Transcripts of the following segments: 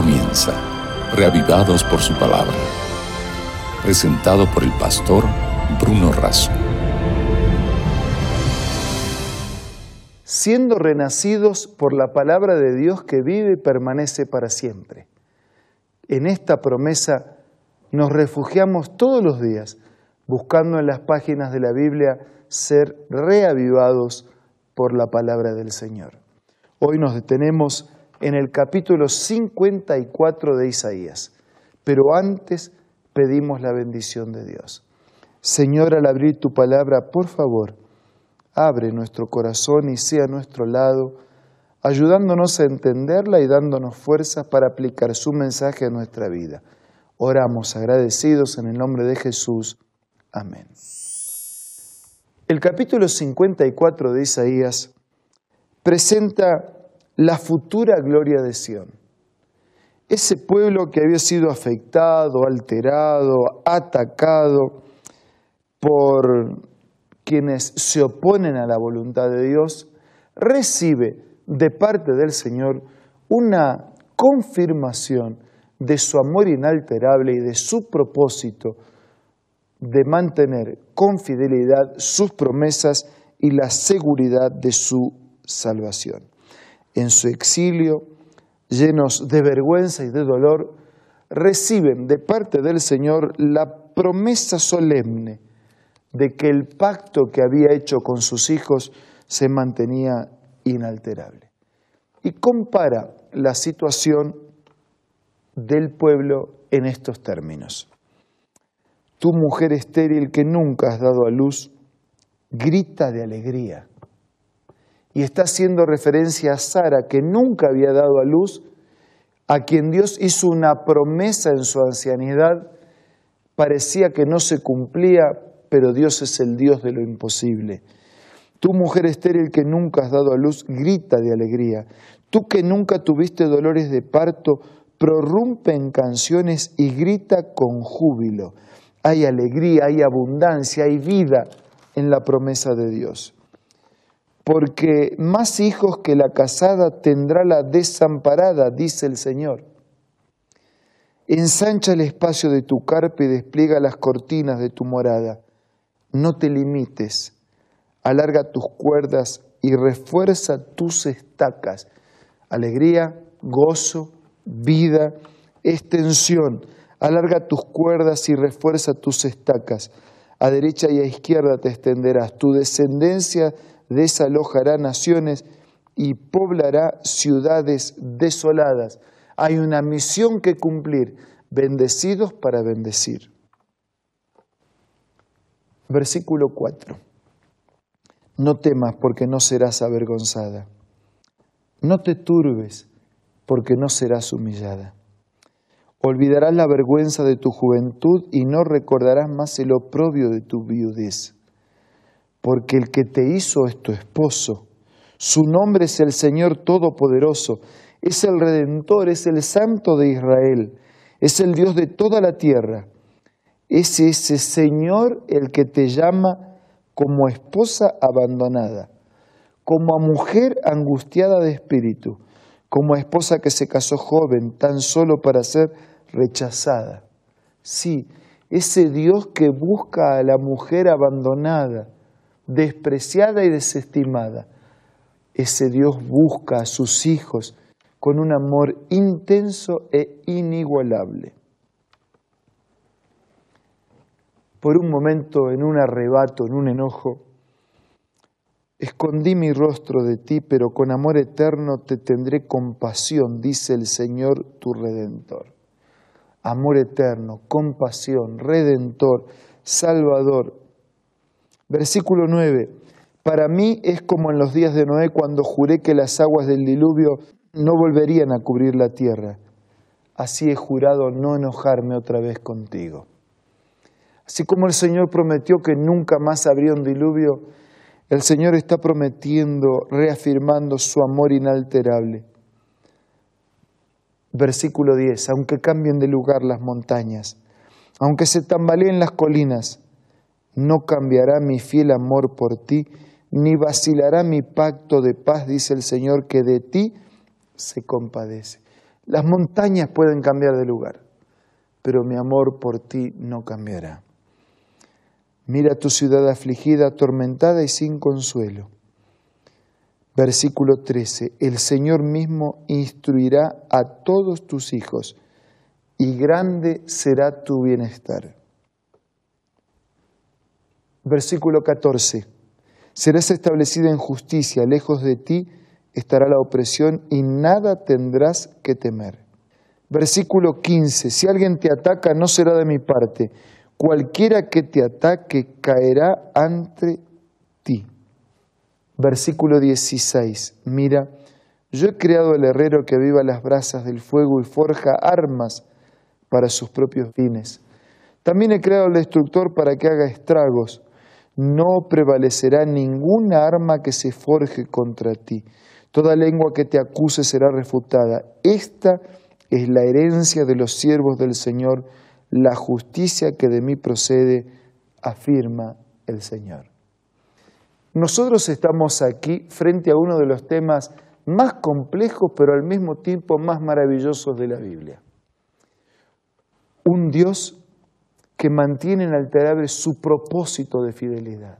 comienza, reavivados por su palabra. Presentado por el pastor Bruno Razo. Siendo renacidos por la palabra de Dios que vive y permanece para siempre. En esta promesa nos refugiamos todos los días, buscando en las páginas de la Biblia ser reavivados por la palabra del Señor. Hoy nos detenemos en el capítulo 54 de Isaías, pero antes pedimos la bendición de Dios. Señor, al abrir tu palabra, por favor, abre nuestro corazón y sea a nuestro lado, ayudándonos a entenderla y dándonos fuerzas para aplicar su mensaje a nuestra vida. Oramos agradecidos en el nombre de Jesús. Amén. El capítulo 54 de Isaías presenta la futura gloria de Sión. Ese pueblo que había sido afectado, alterado, atacado por quienes se oponen a la voluntad de Dios, recibe de parte del Señor una confirmación de su amor inalterable y de su propósito de mantener con fidelidad sus promesas y la seguridad de su salvación. En su exilio, llenos de vergüenza y de dolor, reciben de parte del Señor la promesa solemne de que el pacto que había hecho con sus hijos se mantenía inalterable. Y compara la situación del pueblo en estos términos. Tu mujer estéril que nunca has dado a luz, grita de alegría. Y está haciendo referencia a Sara, que nunca había dado a luz, a quien Dios hizo una promesa en su ancianidad. Parecía que no se cumplía, pero Dios es el Dios de lo imposible. Tu mujer estéril que nunca has dado a luz, grita de alegría. Tú que nunca tuviste dolores de parto, prorrumpe en canciones y grita con júbilo. Hay alegría, hay abundancia, hay vida en la promesa de Dios. Porque más hijos que la casada tendrá la desamparada, dice el Señor. Ensancha el espacio de tu carpa y despliega las cortinas de tu morada. No te limites, alarga tus cuerdas y refuerza tus estacas. Alegría, gozo, vida, extensión. Alarga tus cuerdas y refuerza tus estacas. A derecha y a izquierda te extenderás. Tu descendencia desalojará naciones y poblará ciudades desoladas. Hay una misión que cumplir. Bendecidos para bendecir. Versículo 4. No temas porque no serás avergonzada. No te turbes porque no serás humillada. Olvidarás la vergüenza de tu juventud y no recordarás más el oprobio de tu viudez. Porque el que te hizo es tu esposo. Su nombre es el Señor Todopoderoso. Es el Redentor, es el Santo de Israel. Es el Dios de toda la tierra. Es ese Señor el que te llama como esposa abandonada, como a mujer angustiada de espíritu como esposa que se casó joven tan solo para ser rechazada. Sí, ese Dios que busca a la mujer abandonada, despreciada y desestimada. Ese Dios busca a sus hijos con un amor intenso e inigualable. Por un momento, en un arrebato, en un enojo, Escondí mi rostro de ti, pero con amor eterno te tendré compasión, dice el Señor tu Redentor. Amor eterno, compasión, Redentor, Salvador. Versículo 9. Para mí es como en los días de Noé cuando juré que las aguas del diluvio no volverían a cubrir la tierra. Así he jurado no enojarme otra vez contigo. Así como el Señor prometió que nunca más habría un diluvio, el Señor está prometiendo, reafirmando su amor inalterable. Versículo 10, aunque cambien de lugar las montañas, aunque se tambaleen las colinas, no cambiará mi fiel amor por ti, ni vacilará mi pacto de paz, dice el Señor, que de ti se compadece. Las montañas pueden cambiar de lugar, pero mi amor por ti no cambiará. Mira tu ciudad afligida, atormentada y sin consuelo. Versículo 13. El Señor mismo instruirá a todos tus hijos y grande será tu bienestar. Versículo 14. Serás establecida en justicia, lejos de ti estará la opresión y nada tendrás que temer. Versículo 15. Si alguien te ataca, no será de mi parte cualquiera que te ataque caerá ante ti. Versículo 16, mira, yo he creado al herrero que viva las brasas del fuego y forja armas para sus propios fines. También he creado al destructor para que haga estragos. No prevalecerá ninguna arma que se forje contra ti. Toda lengua que te acuse será refutada. Esta es la herencia de los siervos del Señor la justicia que de mí procede, afirma el Señor. Nosotros estamos aquí frente a uno de los temas más complejos, pero al mismo tiempo más maravillosos de la Biblia. Un Dios que mantiene inalterable su propósito de fidelidad,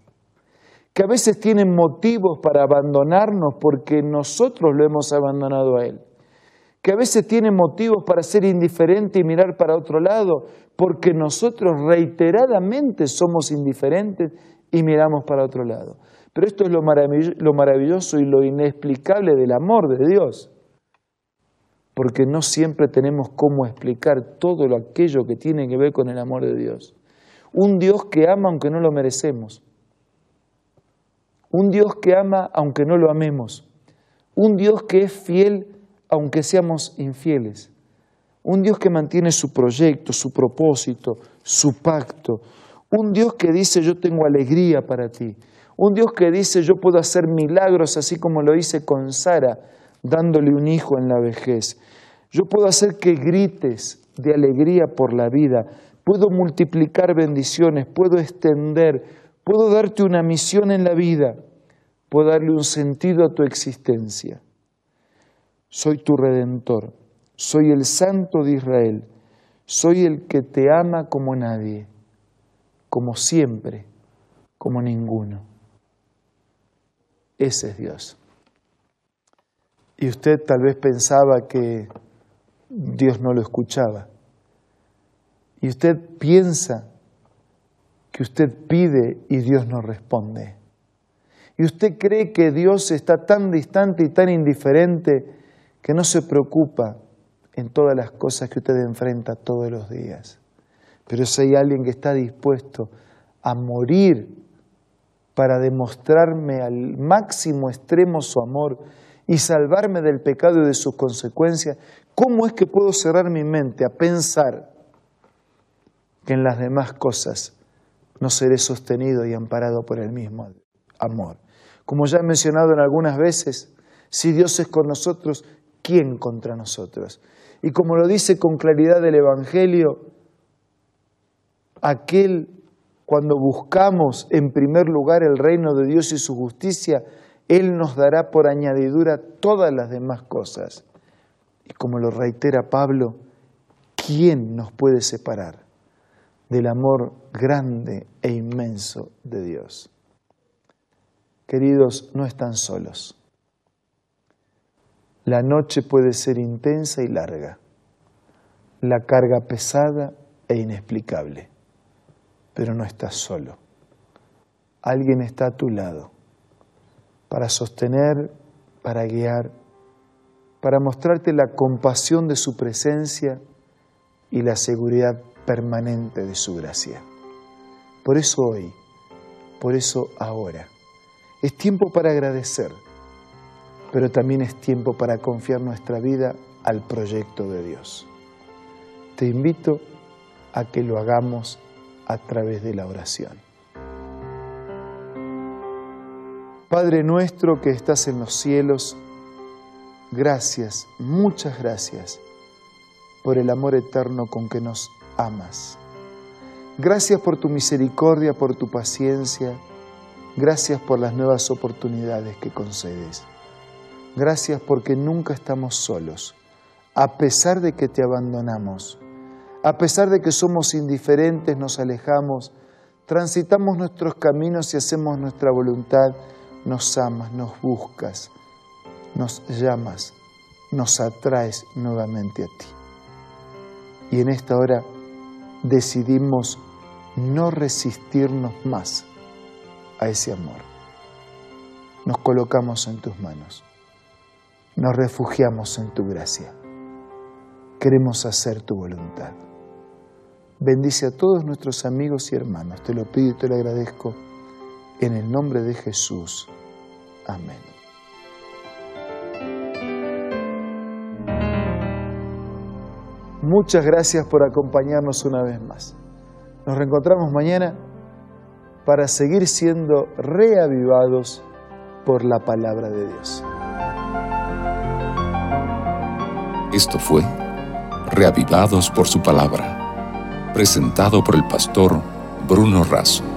que a veces tiene motivos para abandonarnos porque nosotros lo hemos abandonado a Él. Que a veces tiene motivos para ser indiferente y mirar para otro lado, porque nosotros reiteradamente somos indiferentes y miramos para otro lado. Pero esto es lo maravilloso y lo inexplicable del amor de Dios, porque no siempre tenemos cómo explicar todo aquello que tiene que ver con el amor de Dios. Un Dios que ama aunque no lo merecemos. Un Dios que ama aunque no lo amemos. Un Dios que es fiel aunque seamos infieles. Un Dios que mantiene su proyecto, su propósito, su pacto. Un Dios que dice yo tengo alegría para ti. Un Dios que dice yo puedo hacer milagros así como lo hice con Sara, dándole un hijo en la vejez. Yo puedo hacer que grites de alegría por la vida. Puedo multiplicar bendiciones, puedo extender, puedo darte una misión en la vida, puedo darle un sentido a tu existencia soy tu redentor, soy el santo de Israel, soy el que te ama como nadie, como siempre, como ninguno. Ese es Dios. Y usted tal vez pensaba que Dios no lo escuchaba. Y usted piensa que usted pide y Dios no responde. Y usted cree que Dios está tan distante y tan indiferente que no se preocupa en todas las cosas que usted enfrenta todos los días. Pero si hay alguien que está dispuesto a morir para demostrarme al máximo extremo su amor y salvarme del pecado y de sus consecuencias, ¿cómo es que puedo cerrar mi mente a pensar que en las demás cosas no seré sostenido y amparado por el mismo amor? Como ya he mencionado en algunas veces, si Dios es con nosotros, ¿quién contra nosotros? Y como lo dice con claridad el Evangelio, aquel cuando buscamos en primer lugar el reino de Dios y su justicia, Él nos dará por añadidura todas las demás cosas. Y como lo reitera Pablo, ¿quién nos puede separar del amor grande e inmenso de Dios? Queridos, no están solos. La noche puede ser intensa y larga, la carga pesada e inexplicable, pero no estás solo. Alguien está a tu lado para sostener, para guiar, para mostrarte la compasión de su presencia y la seguridad permanente de su gracia. Por eso hoy, por eso ahora, es tiempo para agradecer pero también es tiempo para confiar nuestra vida al proyecto de Dios. Te invito a que lo hagamos a través de la oración. Padre nuestro que estás en los cielos, gracias, muchas gracias por el amor eterno con que nos amas. Gracias por tu misericordia, por tu paciencia, gracias por las nuevas oportunidades que concedes. Gracias porque nunca estamos solos. a pesar de que te abandonamos, a pesar de que somos indiferentes, nos alejamos, transitamos nuestros caminos y hacemos nuestra voluntad, nos amas, nos buscas, nos llamas, nos atraes nuevamente a ti. Y en esta hora decidimos no resistirnos más a ese amor. Nos colocamos en tus manos, nos refugiamos en tu gracia. Queremos hacer tu voluntad. Bendice a todos nuestros amigos y hermanos. Te lo pido y te lo agradezco en el nombre de Jesús. Amén. Muchas gracias por acompañarnos una vez más. Nos reencontramos mañana para seguir siendo reavivados por la palabra de Dios. Esto fue Reavivados por su palabra, presentado por el pastor Bruno Razo.